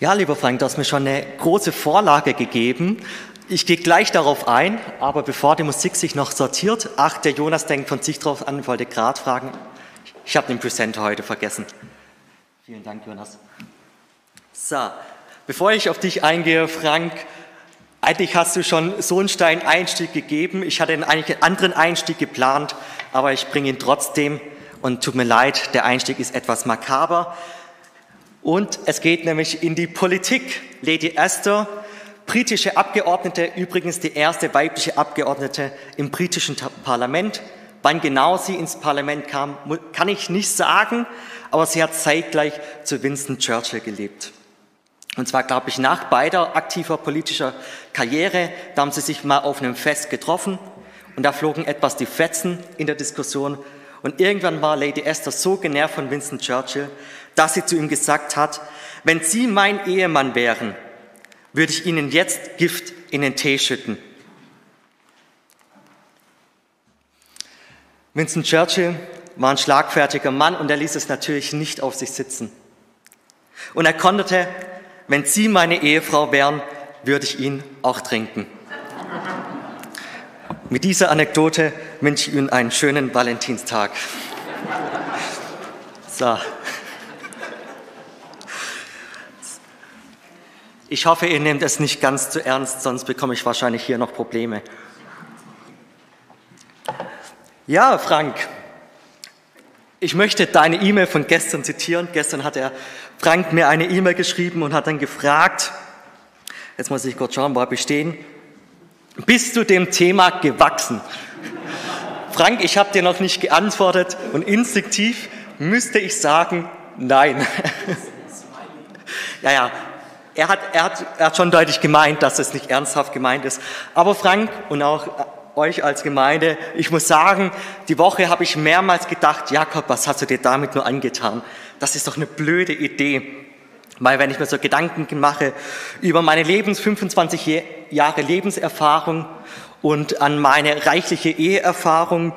Ja, lieber Frank, du hast mir schon eine große Vorlage gegeben. Ich gehe gleich darauf ein, aber bevor die Musik sich noch sortiert, ach, der Jonas denkt von sich drauf an, wollte gerade fragen. Ich habe den Presenter heute vergessen. Vielen Dank, Jonas. So, bevor ich auf dich eingehe, Frank, eigentlich hast du schon so einen steilen Einstieg gegeben. Ich hatte eigentlich einen anderen Einstieg geplant, aber ich bringe ihn trotzdem. Und tut mir leid, der Einstieg ist etwas makaber. Und es geht nämlich in die Politik. Lady Esther, britische Abgeordnete, übrigens die erste weibliche Abgeordnete im britischen Parlament. Wann genau sie ins Parlament kam, kann ich nicht sagen, aber sie hat zeitgleich zu Winston Churchill gelebt. Und zwar, glaube ich, nach beider aktiver politischer Karriere, da haben sie sich mal auf einem Fest getroffen und da flogen etwas die Fetzen in der Diskussion. Und irgendwann war Lady Esther so genervt von Winston Churchill, dass sie zu ihm gesagt hat, wenn Sie mein Ehemann wären, würde ich Ihnen jetzt Gift in den Tee schütten. Winston Churchill war ein schlagfertiger Mann und er ließ es natürlich nicht auf sich sitzen. Und er konterte, wenn Sie meine Ehefrau wären, würde ich ihn auch trinken. Mit dieser Anekdote wünsche ich Ihnen einen schönen Valentinstag. So. Ich hoffe, ihr nehmt es nicht ganz zu ernst, sonst bekomme ich wahrscheinlich hier noch Probleme. Ja, Frank, ich möchte deine E-Mail von gestern zitieren. Gestern hat er Frank mir eine E-Mail geschrieben und hat dann gefragt, jetzt muss ich kurz schauen, wo habe ich stehen, bist du dem Thema gewachsen? Frank, ich habe dir noch nicht geantwortet und instinktiv müsste ich sagen, nein. ja, ja, er hat, er, hat, er hat schon deutlich gemeint, dass es nicht ernsthaft gemeint ist. Aber Frank und auch euch als Gemeinde, ich muss sagen, die Woche habe ich mehrmals gedacht, Jakob, was hast du dir damit nur angetan? Das ist doch eine blöde Idee. Weil wenn ich mir so Gedanken mache über meine Lebens 25 Jahre Lebenserfahrung und an meine reichliche Eheerfahrung,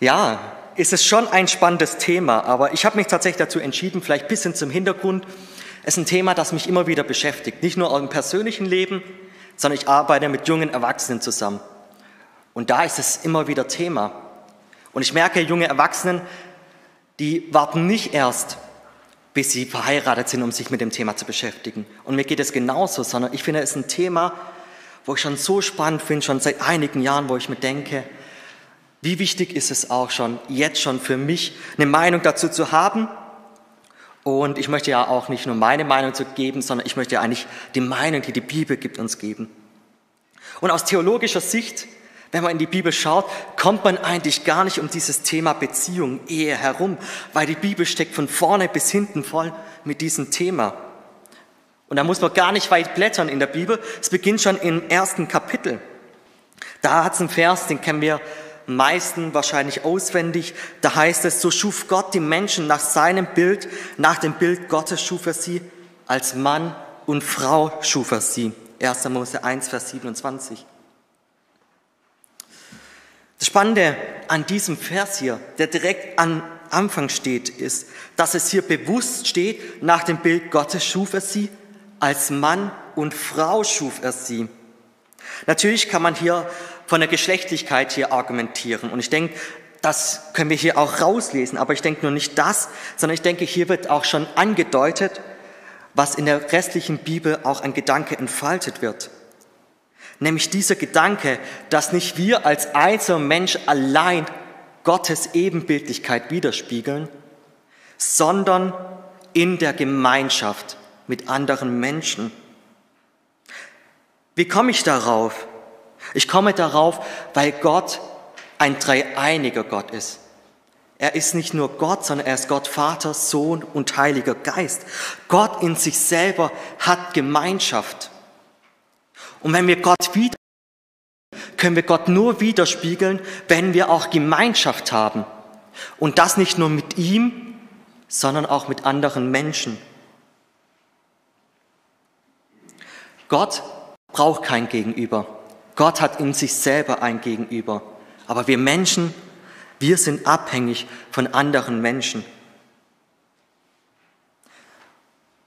ja, ist es schon ein spannendes Thema. Aber ich habe mich tatsächlich dazu entschieden, vielleicht ein bisschen zum Hintergrund, ist ein Thema, das mich immer wieder beschäftigt. Nicht nur im persönlichen Leben, sondern ich arbeite mit jungen Erwachsenen zusammen. Und da ist es immer wieder Thema. Und ich merke, junge Erwachsenen, die warten nicht erst, bis sie verheiratet sind, um sich mit dem Thema zu beschäftigen. Und mir geht es genauso, sondern ich finde es ein Thema, wo ich schon so spannend finde, schon seit einigen Jahren, wo ich mir denke, wie wichtig ist es auch schon, jetzt schon für mich eine Meinung dazu zu haben und ich möchte ja auch nicht nur meine Meinung zu geben, sondern ich möchte ja eigentlich die Meinung, die die Bibel gibt, uns geben. Und aus theologischer Sicht, wenn man in die Bibel schaut, kommt man eigentlich gar nicht um dieses Thema Beziehung, Ehe herum, weil die Bibel steckt von vorne bis hinten voll mit diesem Thema. Und da muss man gar nicht weit blättern in der Bibel. Es beginnt schon im ersten Kapitel. Da hat es einen Vers, den kennen wir meisten wahrscheinlich auswendig. Da heißt es, so schuf Gott die Menschen nach seinem Bild, nach dem Bild Gottes schuf er sie, als Mann und Frau schuf er sie. 1. Mose 1, Vers 27. Das Spannende an diesem Vers hier, der direkt am Anfang steht, ist, dass es hier bewusst steht, nach dem Bild Gottes schuf er sie, als Mann und Frau schuf er sie. Natürlich kann man hier von der Geschlechtlichkeit hier argumentieren. Und ich denke, das können wir hier auch rauslesen. Aber ich denke nur nicht das, sondern ich denke, hier wird auch schon angedeutet, was in der restlichen Bibel auch ein Gedanke entfaltet wird. Nämlich dieser Gedanke, dass nicht wir als einzelner Mensch allein Gottes Ebenbildlichkeit widerspiegeln, sondern in der Gemeinschaft mit anderen Menschen. Wie komme ich darauf? Ich komme darauf, weil Gott ein dreieiniger Gott ist. Er ist nicht nur Gott, sondern er ist Gott Vater, Sohn und Heiliger Geist. Gott in sich selber hat Gemeinschaft. Und wenn wir Gott wieder, können wir Gott nur widerspiegeln, wenn wir auch Gemeinschaft haben. Und das nicht nur mit ihm, sondern auch mit anderen Menschen. Gott braucht kein Gegenüber. Gott hat in sich selber ein Gegenüber. Aber wir Menschen, wir sind abhängig von anderen Menschen.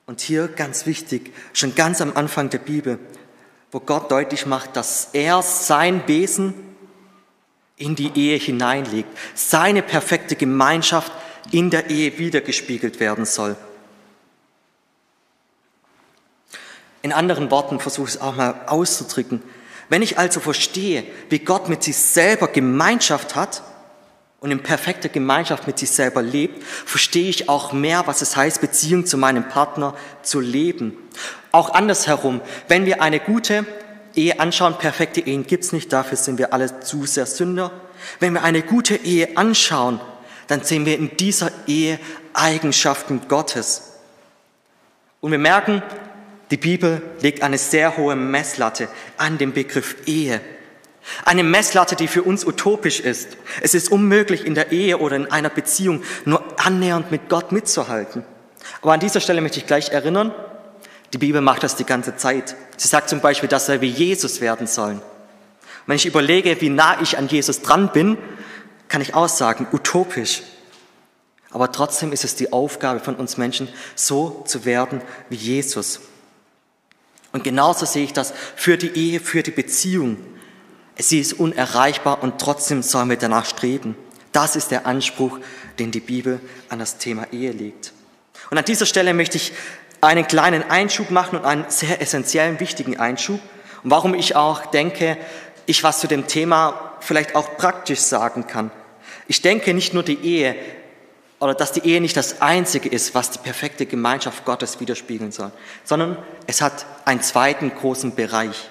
Und hier ganz wichtig, schon ganz am Anfang der Bibel, wo Gott deutlich macht, dass er sein Wesen in die Ehe hineinlegt, seine perfekte Gemeinschaft in der Ehe wiedergespiegelt werden soll. In anderen Worten versuche ich es auch mal auszudrücken. Wenn ich also verstehe, wie Gott mit sich selber Gemeinschaft hat und in perfekter Gemeinschaft mit sich selber lebt, verstehe ich auch mehr, was es heißt, Beziehung zu meinem Partner zu leben. Auch andersherum, wenn wir eine gute Ehe anschauen, perfekte Ehen gibt's nicht, dafür sind wir alle zu sehr Sünder. Wenn wir eine gute Ehe anschauen, dann sehen wir in dieser Ehe Eigenschaften Gottes. Und wir merken, die Bibel legt eine sehr hohe Messlatte an den Begriff Ehe. Eine Messlatte, die für uns utopisch ist. Es ist unmöglich, in der Ehe oder in einer Beziehung nur annähernd mit Gott mitzuhalten. Aber an dieser Stelle möchte ich gleich erinnern, die Bibel macht das die ganze Zeit. Sie sagt zum Beispiel, dass wir wie Jesus werden sollen. wenn ich überlege, wie nah ich an Jesus dran bin, kann ich auch sagen, utopisch. Aber trotzdem ist es die Aufgabe von uns Menschen, so zu werden wie Jesus. Und genauso sehe ich das für die Ehe, für die Beziehung. Sie ist unerreichbar und trotzdem sollen wir danach streben. Das ist der Anspruch, den die Bibel an das Thema Ehe legt. Und an dieser Stelle möchte ich einen kleinen Einschub machen und einen sehr essentiellen, wichtigen Einschub. Und warum ich auch denke, ich was zu dem Thema vielleicht auch praktisch sagen kann. Ich denke nicht nur die Ehe oder dass die Ehe nicht das Einzige ist, was die perfekte Gemeinschaft Gottes widerspiegeln soll, sondern es hat einen zweiten großen Bereich.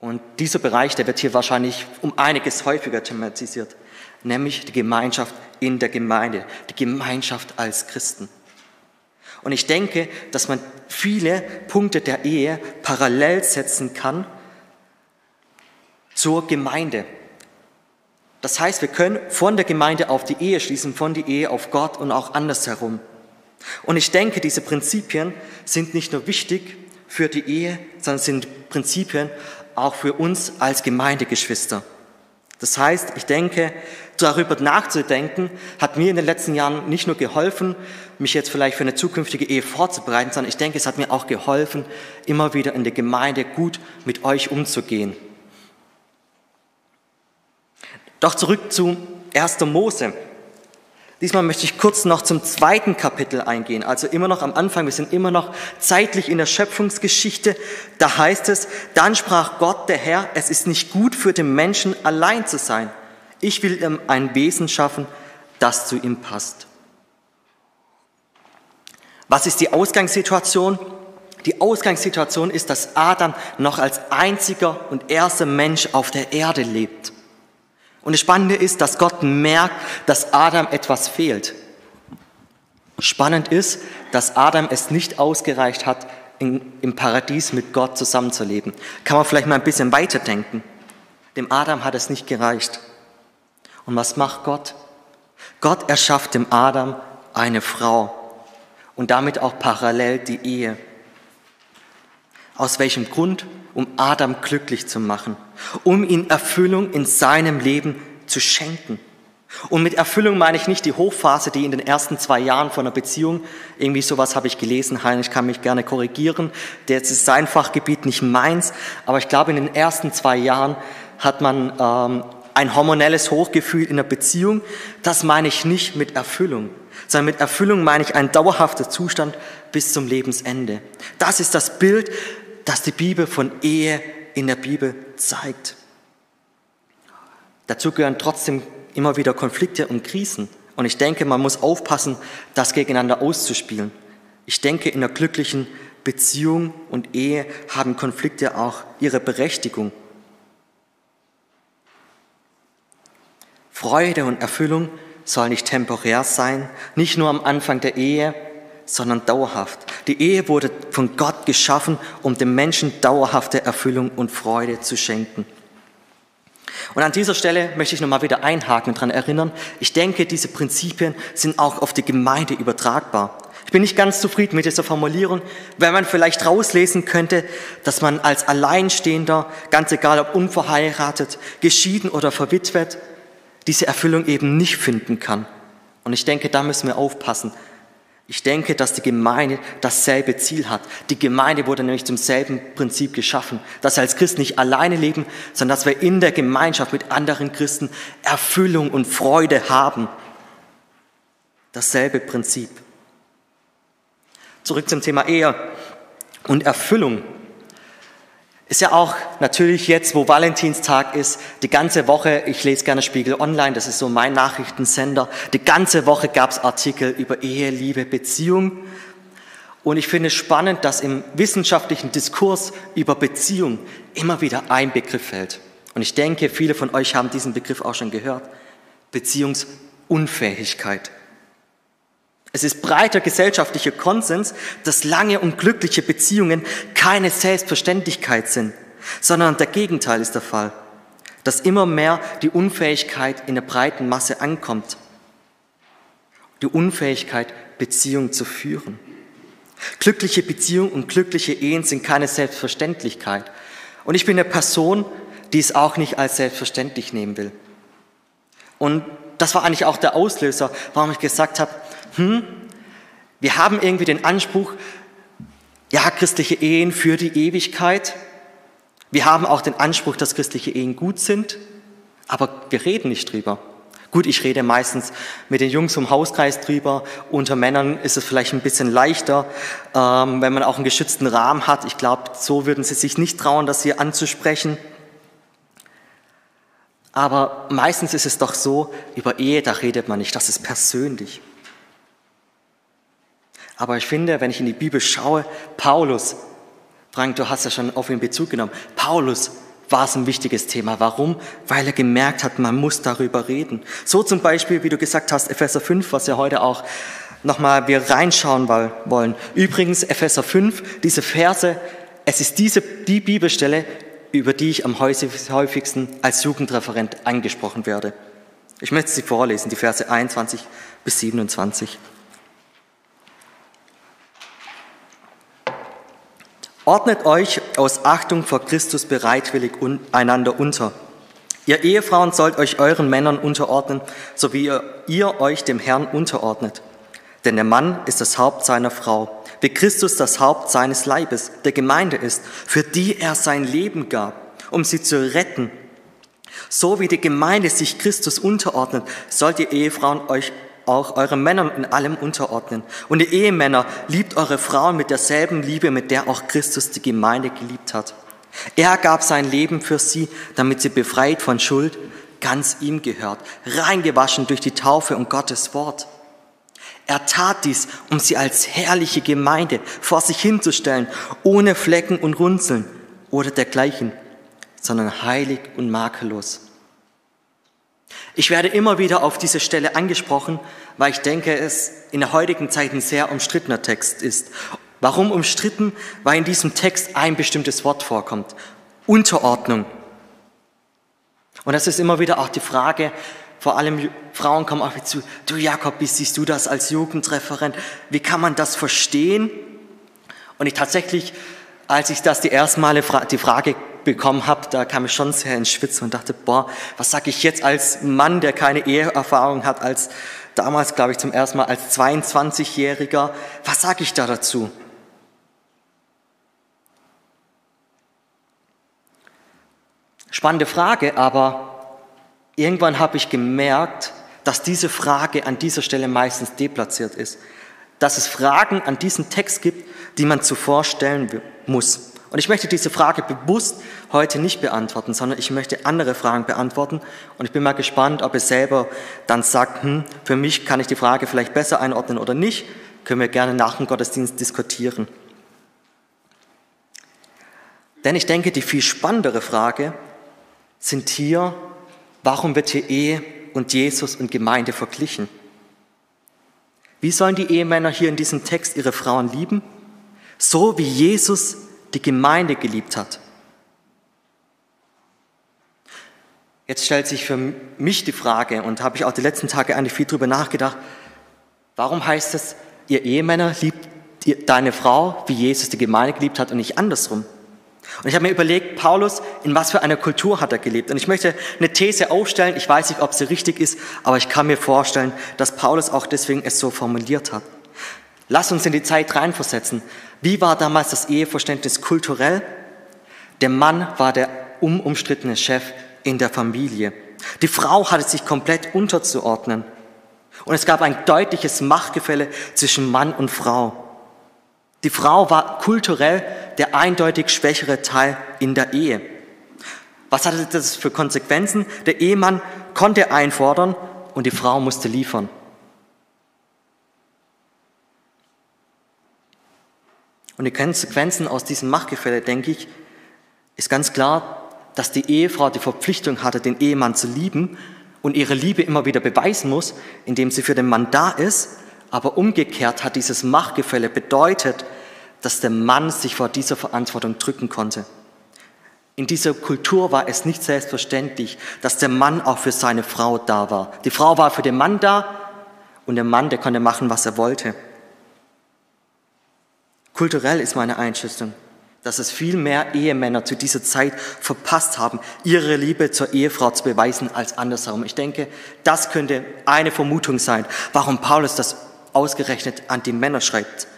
Und dieser Bereich, der wird hier wahrscheinlich um einiges häufiger thematisiert, nämlich die Gemeinschaft in der Gemeinde, die Gemeinschaft als Christen. Und ich denke, dass man viele Punkte der Ehe parallel setzen kann zur Gemeinde. Das heißt, wir können von der Gemeinde auf die Ehe schließen, von der Ehe auf Gott und auch andersherum. Und ich denke, diese Prinzipien sind nicht nur wichtig für die Ehe, sondern sind Prinzipien auch für uns als Gemeindegeschwister. Das heißt, ich denke, darüber nachzudenken, hat mir in den letzten Jahren nicht nur geholfen, mich jetzt vielleicht für eine zukünftige Ehe vorzubereiten, sondern ich denke, es hat mir auch geholfen, immer wieder in der Gemeinde gut mit euch umzugehen. Doch zurück zu 1. Mose. Diesmal möchte ich kurz noch zum zweiten Kapitel eingehen, also immer noch am Anfang, wir sind immer noch zeitlich in der Schöpfungsgeschichte. Da heißt es, dann sprach Gott der Herr, es ist nicht gut für den Menschen allein zu sein. Ich will ihm ein Wesen schaffen, das zu ihm passt. Was ist die Ausgangssituation? Die Ausgangssituation ist, dass Adam noch als einziger und erster Mensch auf der Erde lebt. Und das Spannende ist, dass Gott merkt, dass Adam etwas fehlt. Spannend ist, dass Adam es nicht ausgereicht hat, in, im Paradies mit Gott zusammenzuleben. Kann man vielleicht mal ein bisschen weiterdenken. Dem Adam hat es nicht gereicht. Und was macht Gott? Gott erschafft dem Adam eine Frau und damit auch parallel die Ehe. Aus welchem Grund? Um Adam glücklich zu machen, um ihm Erfüllung in seinem Leben zu schenken. Und mit Erfüllung meine ich nicht die Hochphase, die in den ersten zwei Jahren von einer Beziehung, irgendwie sowas habe ich gelesen, Heinrich kann mich gerne korrigieren, das ist sein Fachgebiet, nicht meins, aber ich glaube, in den ersten zwei Jahren hat man ähm, ein hormonelles Hochgefühl in der Beziehung. Das meine ich nicht mit Erfüllung, sondern mit Erfüllung meine ich ein dauerhafter Zustand bis zum Lebensende. Das ist das Bild, das die Bibel von Ehe in der Bibel zeigt. Dazu gehören trotzdem immer wieder Konflikte und Krisen. Und ich denke, man muss aufpassen, das gegeneinander auszuspielen. Ich denke, in einer glücklichen Beziehung und Ehe haben Konflikte auch ihre Berechtigung. Freude und Erfüllung soll nicht temporär sein, nicht nur am Anfang der Ehe, sondern dauerhaft. Die Ehe wurde von Gott geschaffen, um dem Menschen dauerhafte Erfüllung und Freude zu schenken. Und an dieser Stelle möchte ich nochmal wieder einhaken und daran erinnern, ich denke, diese Prinzipien sind auch auf die Gemeinde übertragbar. Ich bin nicht ganz zufrieden mit dieser Formulierung, weil man vielleicht rauslesen könnte, dass man als Alleinstehender, ganz egal ob unverheiratet, geschieden oder verwitwet, diese Erfüllung eben nicht finden kann. Und ich denke, da müssen wir aufpassen, Ich denke, dass die Gemeinde dasselbe Ziel hat. Die Gemeinde wurde nämlich zum selben Prinzip geschaffen, dass wir als Christen nicht alleine leben, sondern dass wir in der Gemeinschaft mit anderen Christen Erfüllung und Freude haben. Dasselbe Prinzip. Zurück zum Thema Ehe und Erfüllung. Ist ja auch natürlich jetzt, wo Valentinstag ist, die ganze Woche, ich lese gerne Spiegel Online, das ist so mein Nachrichtensender, die ganze Woche gab es Artikel über Ehe, Liebe, Beziehung. Und ich finde es spannend, dass im wissenschaftlichen Diskurs über Beziehung immer wieder ein Begriff fällt. Und ich denke, viele von euch haben diesen Begriff auch schon gehört. Beziehungsunfähigkeit. Es ist breiter gesellschaftlicher Konsens, dass lange und glückliche Beziehungen keine Selbstverständlichkeit sind, sondern der Gegenteil ist der Fall, dass immer mehr die Unfähigkeit in der breiten Masse ankommt, die Unfähigkeit, Beziehungen zu führen. Glückliche Beziehungen und glückliche Ehen sind keine Selbstverständlichkeit. Und ich bin eine Person, die es auch nicht als selbstverständlich nehmen will. Und das war eigentlich auch der Auslöser, warum ich gesagt habe, hm, wir haben irgendwie den Anspruch, ja, christliche Ehen für die Ewigkeit. Wir haben auch den Anspruch, dass christliche Ehen gut sind, aber wir reden nicht drüber. Gut, ich rede meistens mit den Jungs vom Hauskreis drüber. Unter Männern ist es vielleicht ein bisschen leichter, ähm, wenn man auch einen geschützten Rahmen hat. Ich glaube, so würden sie sich nicht trauen, das hier anzusprechen. Aber meistens ist es doch so, über Ehe, da redet man nicht, das ist persönlich. Aber ich finde, wenn ich in die Bibel schaue, Paulus, Frank, du hast ja schon auf ihn Bezug genommen, Paulus war es ein wichtiges Thema. Warum? Weil er gemerkt hat, man muss darüber reden. So zum Beispiel, wie du gesagt hast, Epheser 5, was wir heute auch nochmal wir reinschauen wollen. Übrigens, Epheser 5, diese Verse, es ist diese, die Bibelstelle, über die ich am häufigsten als Jugendreferent angesprochen werde. Ich möchte sie vorlesen, die Verse 21 bis 27. Ordnet euch aus Achtung vor Christus bereitwillig einander unter. Ihr Ehefrauen sollt euch euren Männern unterordnen, so wie ihr, ihr euch dem Herrn unterordnet. Denn der Mann ist das Haupt seiner Frau, wie Christus das Haupt seines Leibes, der Gemeinde ist, für die er sein Leben gab, um sie zu retten. So wie die Gemeinde sich Christus unterordnet, sollt ihr Ehefrauen euch auch eure Männern in allem unterordnen. Und ihr Ehemänner, liebt eure Frauen mit derselben Liebe, mit der auch Christus die Gemeinde geliebt hat. Er gab sein Leben für sie, damit sie befreit von Schuld ganz ihm gehört, reingewaschen durch die Taufe und Gottes Wort. Er tat dies, um sie als herrliche Gemeinde vor sich hinzustellen, ohne Flecken und Runzeln oder dergleichen, sondern heilig und makellos. Ich werde immer wieder auf diese Stelle angesprochen, weil ich denke, es in der heutigen Zeit ein sehr umstrittener Text ist. Warum umstritten? Weil in diesem Text ein bestimmtes Wort vorkommt. Unterordnung. Und das ist immer wieder auch die Frage, vor allem Frauen kommen auf mich zu, du Jakob, wie siehst du das als Jugendreferent? Wie kann man das verstehen? Und ich tatsächlich, als ich das die ersten Male die Frage bekommen habe, da kam ich schon sehr ins Schwitzen und dachte, boah, was sage ich jetzt als Mann, der keine Eheerfahrung hat, als damals, glaube ich, zum ersten Mal als 22-Jähriger, was sage ich da dazu? Spannende Frage, aber irgendwann habe ich gemerkt, dass diese Frage an dieser Stelle meistens deplatziert ist. Dass es Fragen an diesen Text gibt, die man zuvor stellen muss. Und ich möchte diese Frage bewusst heute nicht beantworten, sondern ich möchte andere Fragen beantworten. Und ich bin mal gespannt, ob ihr selber dann sagt, hm, für mich kann ich die Frage vielleicht besser einordnen oder nicht. Können wir gerne nach dem Gottesdienst diskutieren. Denn ich denke, die viel spannendere Frage sind hier, warum wird hier Ehe und Jesus und Gemeinde verglichen? Wie sollen die Ehemänner hier in diesem Text ihre Frauen lieben? So wie Jesus die Gemeinde geliebt hat. Jetzt stellt sich für mich die Frage, und habe ich auch die letzten Tage eigentlich viel drüber nachgedacht, warum heißt es, ihr Ehemänner liebt deine Frau, wie Jesus die Gemeinde geliebt hat und nicht andersrum? Und ich habe mir überlegt, Paulus, in was für einer Kultur hat er gelebt? Und ich möchte eine These aufstellen, ich weiß nicht, ob sie richtig ist, aber ich kann mir vorstellen, dass Paulus auch deswegen es so formuliert hat. Lass uns in die Zeit reinversetzen. Wie war damals das Eheverständnis kulturell? Der Mann war der unumstrittene Chef in der Familie. Die Frau hatte sich komplett unterzuordnen. Und es gab ein deutliches Machtgefälle zwischen Mann und Frau. Die Frau war kulturell der eindeutig schwächere Teil in der Ehe. Was hatte das für Konsequenzen? Der Ehemann konnte einfordern und die Frau musste liefern. Und die Konsequenzen aus diesem Machtgefälle, denke ich, ist ganz klar, dass die Ehefrau die Verpflichtung hatte, den Ehemann zu lieben und ihre Liebe immer wieder beweisen muss, indem sie für den Mann da ist. Aber umgekehrt hat dieses Machtgefälle bedeutet, dass der Mann sich vor dieser Verantwortung drücken konnte. In dieser Kultur war es nicht selbstverständlich, dass der Mann auch für seine Frau da war. Die Frau war für den Mann da und der Mann, der konnte machen, was er wollte. Kulturell ist meine Einschätzung, dass es viel mehr Ehemänner zu dieser Zeit verpasst haben, ihre Liebe zur Ehefrau zu beweisen als andersherum. Ich denke, das könnte eine Vermutung sein, warum Paulus das ausgerechnet an die Männer schreibt.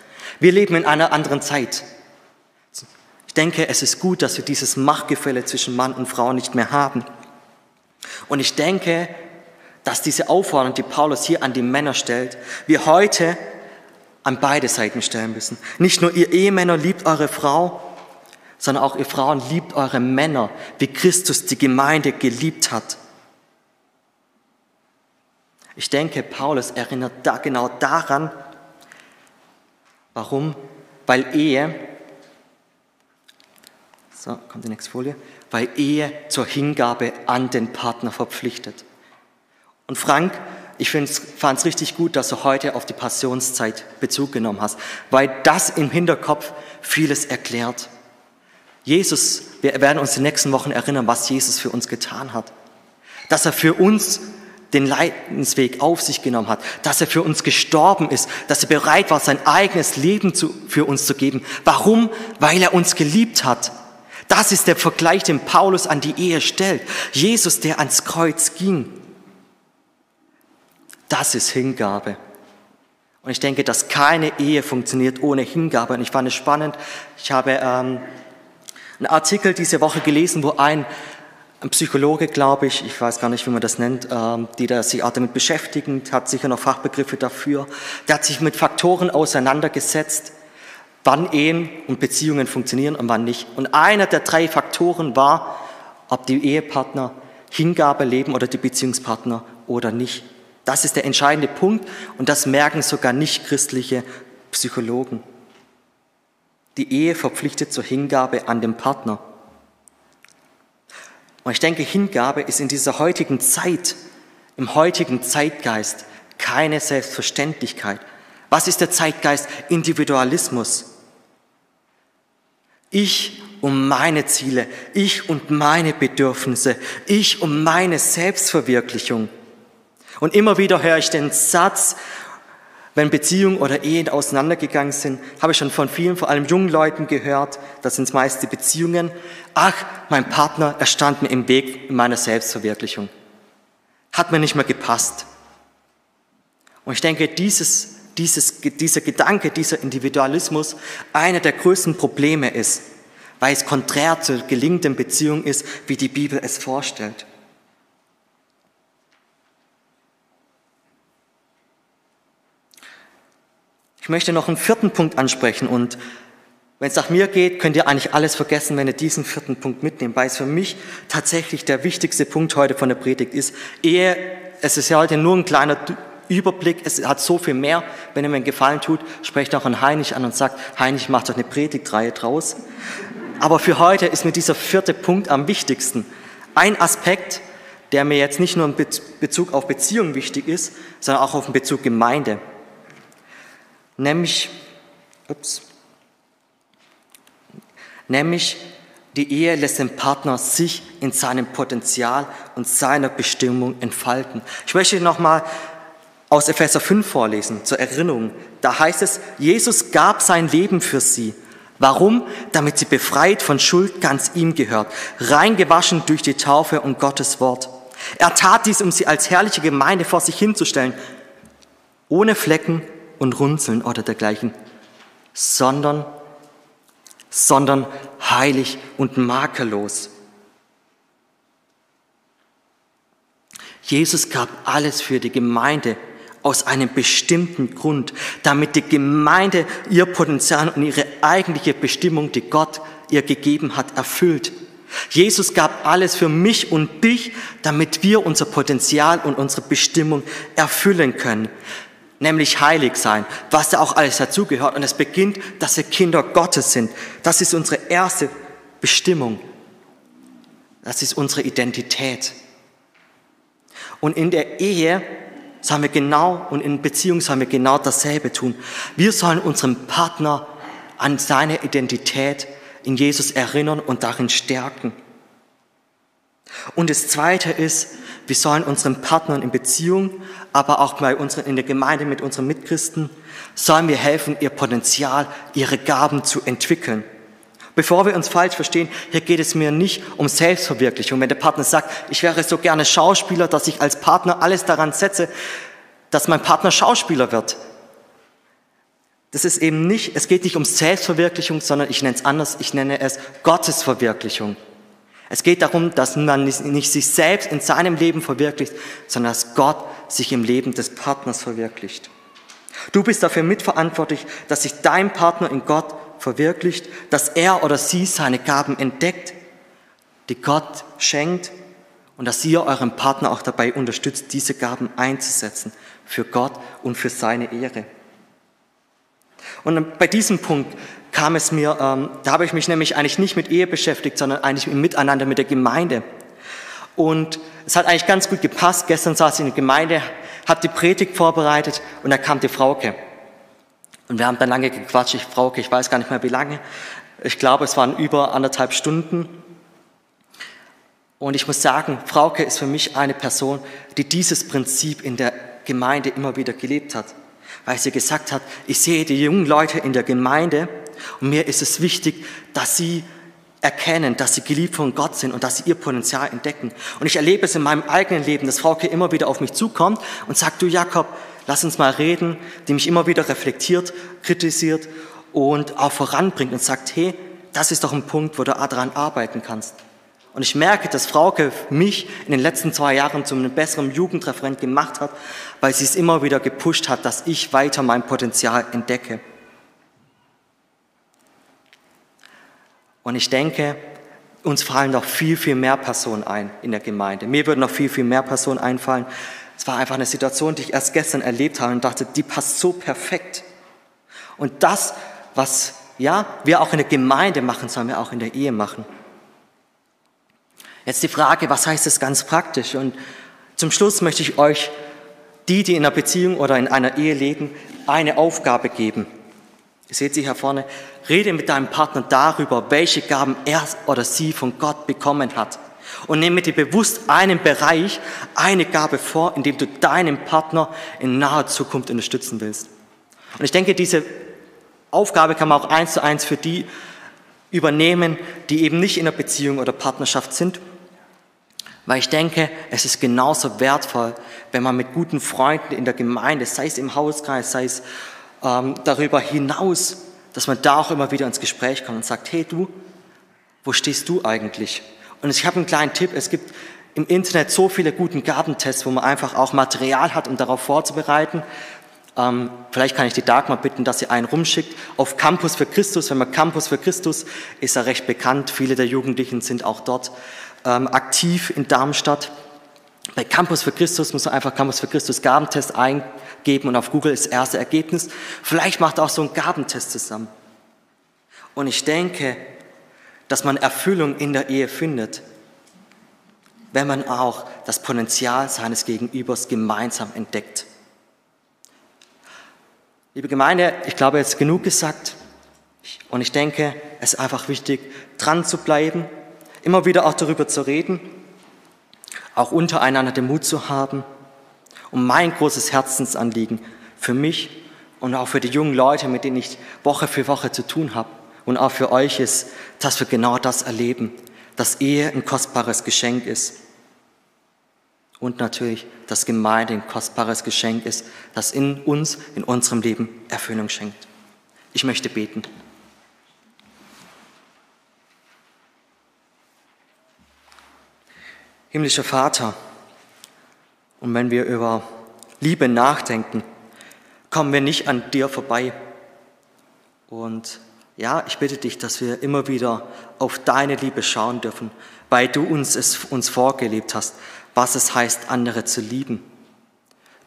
Wir leben in einer anderen Zeit. Ich denke, es ist gut, dass wir dieses Machtgefälle zwischen Mann und Frau nicht mehr haben. Und ich denke, dass diese Aufforderung, die Paulus hier an die Männer stellt, wir heute an beide Seiten stellen müssen. Nicht nur ihr Ehemänner liebt eure Frau, sondern auch ihr Frauen liebt eure Männer, wie Christus die Gemeinde geliebt hat. Ich denke, Paulus erinnert da genau daran, warum? Weil Ehe, so, kommt die nächste Folie, weil Ehe zur Hingabe an den Partner verpflichtet. Und Frank, ich fand es richtig gut, dass du heute auf die Passionszeit Bezug genommen hast, weil das im Hinterkopf vieles erklärt. Jesus, wir werden uns in den nächsten Wochen erinnern, was Jesus für uns getan hat. Dass er für uns den Leidensweg auf sich genommen hat, dass er für uns gestorben ist, dass er bereit war, sein eigenes Leben zu, für uns zu geben. Warum? Weil er uns geliebt hat. Das ist der Vergleich, den Paulus an die Ehe stellt. Jesus, der ans Kreuz ging. Das ist Hingabe. Und ich denke, dass keine Ehe funktioniert ohne Hingabe. Und ich fand es spannend. Ich habe ähm, einen Artikel diese Woche gelesen, wo ein, Psychologe, glaube ich, ich weiß gar nicht, wie man das nennt, ähm, die da sich auch damit beschäftigen, hat sicher noch Fachbegriffe dafür. Der hat sich mit Faktoren auseinandergesetzt, wann Ehen und Beziehungen funktionieren und wann nicht. Und einer der drei Faktoren war, ob die Ehepartner Hingabe leben oder die Beziehungspartner oder nicht. Das ist der entscheidende Punkt und das merken sogar nicht christliche Psychologen. Die Ehe verpflichtet zur Hingabe an den Partner. Und ich denke, Hingabe ist in dieser heutigen Zeit, im heutigen Zeitgeist keine Selbstverständlichkeit. Was ist der Zeitgeist? Individualismus. Ich um meine Ziele, ich und meine Bedürfnisse, ich um meine Selbstverwirklichung. Und immer wieder höre ich den Satz, wenn Beziehungen oder Ehen auseinandergegangen sind, habe ich schon von vielen, vor allem jungen Leuten gehört, das sind meist die Beziehungen, ach, mein Partner, er stand mir im Weg in meiner Selbstverwirklichung. Hat mir nicht mehr gepasst. Und ich denke, dieses, dieses, dieser Gedanke, dieser Individualismus einer der größten Probleme ist, weil es konträr zur gelingenden Beziehung ist, wie die Bibel es vorstellt. Ich möchte noch einen vierten Punkt ansprechen und wenn es nach mir geht, könnt ihr eigentlich alles vergessen, wenn ihr diesen vierten Punkt mitnehmt, weil es für mich tatsächlich der wichtigste Punkt heute von der Predigt ist. Ehe, es ist ja heute nur ein kleiner Überblick, es hat so viel mehr. Wenn ihr mir einen Gefallen tut, sprecht auch an Heinrich an und sagt, Heinrich macht doch eine Predigtreihe draus. Aber für heute ist mir dieser vierte Punkt am wichtigsten. Ein Aspekt, der mir jetzt nicht nur in Bezug auf Beziehungen wichtig ist, sondern auch auf den Bezug Gemeinde nämlich, ups, nämlich die Ehe lässt den Partner sich in seinem Potenzial und seiner Bestimmung entfalten. Ich möchte nochmal aus Epheser 5 vorlesen, zur Erinnerung. Da heißt es, Jesus gab sein Leben für sie. Warum? Damit sie befreit von Schuld ganz ihm gehört, reingewaschen durch die Taufe und Gottes Wort. Er tat dies, um sie als herrliche Gemeinde vor sich hinzustellen, ohne Flecken und Runzeln oder dergleichen, sondern, sondern heilig und makellos. Jesus gab alles für die Gemeinde aus einem bestimmten Grund, damit die Gemeinde ihr Potenzial und ihre eigentliche Bestimmung, die Gott ihr gegeben hat, erfüllt. Jesus gab alles für mich und dich, damit wir unser Potenzial und unsere Bestimmung erfüllen können. Nämlich heilig sein, was da auch alles dazugehört. Und es beginnt, dass wir Kinder Gottes sind. Das ist unsere erste Bestimmung. Das ist unsere Identität. Und in der Ehe sollen wir genau und in Beziehung sollen wir genau dasselbe tun. Wir sollen unseren Partner an seine Identität in Jesus erinnern und darin stärken. Und das Zweite ist, wir sollen unseren Partnern in Beziehung, aber auch bei unseren, in der Gemeinde mit unseren Mitchristen, sollen wir helfen, ihr Potenzial, ihre Gaben zu entwickeln. Bevor wir uns falsch verstehen, hier geht es mir nicht um Selbstverwirklichung. Wenn der Partner sagt, ich wäre so gerne Schauspieler, dass ich als Partner alles daran setze, dass mein Partner Schauspieler wird, das ist eben nicht, es geht nicht um Selbstverwirklichung, sondern ich nenne es anders, ich nenne es Gottesverwirklichung. Es geht darum, dass man nicht sich selbst in seinem Leben verwirklicht, sondern dass Gott sich im Leben des Partners verwirklicht. Du bist dafür mitverantwortlich, dass sich dein Partner in Gott verwirklicht, dass er oder sie seine Gaben entdeckt, die Gott schenkt und dass ihr euren Partner auch dabei unterstützt, diese Gaben einzusetzen für Gott und für seine Ehre. Und bei diesem Punkt kam es mir, ähm, da habe ich mich nämlich eigentlich nicht mit Ehe beschäftigt, sondern eigentlich im Miteinander mit der Gemeinde. Und es hat eigentlich ganz gut gepasst. Gestern saß ich in der Gemeinde, habe die Predigt vorbereitet und da kam die Frauke. Und wir haben dann lange gequatscht. Ich, Frauke, ich weiß gar nicht mehr wie lange. Ich glaube, es waren über anderthalb Stunden. Und ich muss sagen, Frauke ist für mich eine Person, die dieses Prinzip in der Gemeinde immer wieder gelebt hat weil sie gesagt hat, ich sehe die jungen Leute in der Gemeinde und mir ist es wichtig, dass sie erkennen, dass sie geliebt von Gott sind und dass sie ihr Potenzial entdecken. Und ich erlebe es in meinem eigenen Leben, dass Frauke immer wieder auf mich zukommt und sagt, du Jakob, lass uns mal reden, die mich immer wieder reflektiert, kritisiert und auch voranbringt und sagt, hey, das ist doch ein Punkt, wo du daran arbeiten kannst. Und ich merke, dass Frauke mich in den letzten zwei Jahren zu einem besseren Jugendreferent gemacht hat, weil sie es immer wieder gepusht hat, dass ich weiter mein Potenzial entdecke. Und ich denke, uns fallen noch viel, viel mehr Personen ein in der Gemeinde. Mir würden noch viel, viel mehr Personen einfallen. Es war einfach eine Situation, die ich erst gestern erlebt habe und dachte, die passt so perfekt. Und das, was ja, wir auch in der Gemeinde machen, sollen wir auch in der Ehe machen. Jetzt die Frage, was heißt das ganz praktisch? Und zum Schluss möchte ich euch, die, die in einer Beziehung oder in einer Ehe leben, eine Aufgabe geben. Ihr seht sie hier vorne. Rede mit deinem Partner darüber, welche Gaben er oder sie von Gott bekommen hat. Und nehme dir bewusst einen Bereich, eine Gabe vor, in dem du deinen Partner in naher Zukunft unterstützen willst. Und ich denke, diese Aufgabe kann man auch eins zu eins für die übernehmen, die eben nicht in einer Beziehung oder Partnerschaft sind weil ich denke, es ist genauso wertvoll, wenn man mit guten Freunden in der Gemeinde, sei es im Hauskreis, sei es darüber hinaus, dass man da auch immer wieder ins Gespräch kommt und sagt, hey du, wo stehst du eigentlich? Und ich habe einen kleinen Tipp, es gibt im Internet so viele guten Gabentests, wo man einfach auch Material hat, um darauf vorzubereiten. Ähm, vielleicht kann ich die Dagmar bitten, dass sie einen rumschickt. Auf Campus für Christus, wenn man Campus für Christus, ist er recht bekannt. Viele der Jugendlichen sind auch dort ähm, aktiv in Darmstadt. Bei Campus für Christus muss man einfach Campus für Christus Gabentest eingeben und auf Google ist das erste Ergebnis. Vielleicht macht er auch so einen Gabentest zusammen. Und ich denke, dass man Erfüllung in der Ehe findet, wenn man auch das Potenzial seines Gegenübers gemeinsam entdeckt. Liebe Gemeinde, ich glaube, jetzt genug gesagt. Und ich denke, es ist einfach wichtig, dran zu bleiben, immer wieder auch darüber zu reden, auch untereinander den Mut zu haben, um mein großes Herzensanliegen für mich und auch für die jungen Leute, mit denen ich Woche für Woche zu tun habe und auch für euch ist, dass wir genau das erleben, dass Ehe ein kostbares Geschenk ist. und natürlich, dass Gemeinde ein kostbares Geschenk ist, das in uns, in unserem Leben Erfüllung schenkt. Ich möchte beten. Himmlischer Vater, und wenn wir über Liebe nachdenken, kommen wir nicht an dir vorbei. Und ja, ich bitte dich, dass wir immer wieder auf deine Liebe schauen dürfen, weil du uns es uns vorgelebt hast, was es heißt, andere zu lieben.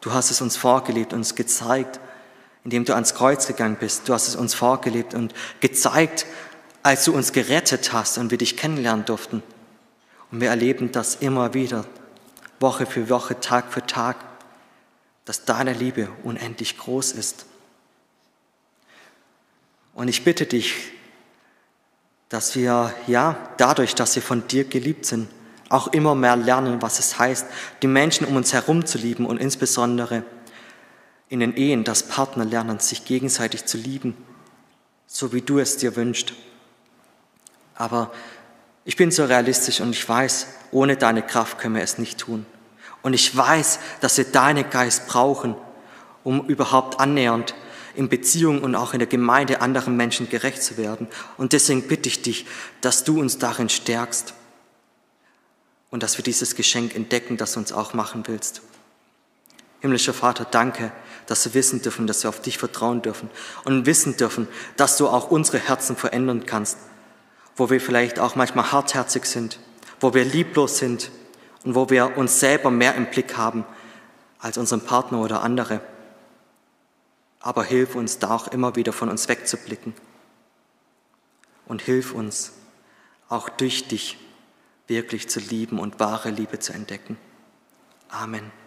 Du hast es uns vorgelebt, uns gezeigt, indem du ans Kreuz gegangen bist. Du hast es uns vorgelebt und gezeigt, als du uns gerettet hast und wir dich kennenlernen durften. Und wir erleben das immer wieder, Woche für Woche, Tag für Tag, dass deine Liebe unendlich groß ist. Und ich bitte dich, dass wir, ja, dadurch, dass wir von dir geliebt sind, auch immer mehr lernen, was es heißt, die Menschen um uns herum zu lieben und insbesondere in den Ehen, dass Partner lernen, sich gegenseitig zu lieben, so wie du es dir wünschst. Aber ich bin so realistisch und ich weiß, ohne deine Kraft können wir es nicht tun. Und ich weiß, dass wir deinen Geist brauchen, um überhaupt annähernd in Beziehungen und auch in der Gemeinde anderen Menschen gerecht zu werden. Und deswegen bitte ich dich, dass du uns darin stärkst und dass wir dieses Geschenk entdecken, das du uns auch machen willst. Himmlischer Vater, danke, dass wir wissen dürfen, dass wir auf dich vertrauen dürfen und wissen dürfen, dass du auch unsere Herzen verändern kannst, wo wir vielleicht auch manchmal hartherzig sind, wo wir lieblos sind und wo wir uns selber mehr im Blick haben als unseren Partner oder andere. Aber hilf uns da auch immer wieder von uns wegzublicken und hilf uns auch durch dich wirklich zu lieben und wahre Liebe zu entdecken. Amen.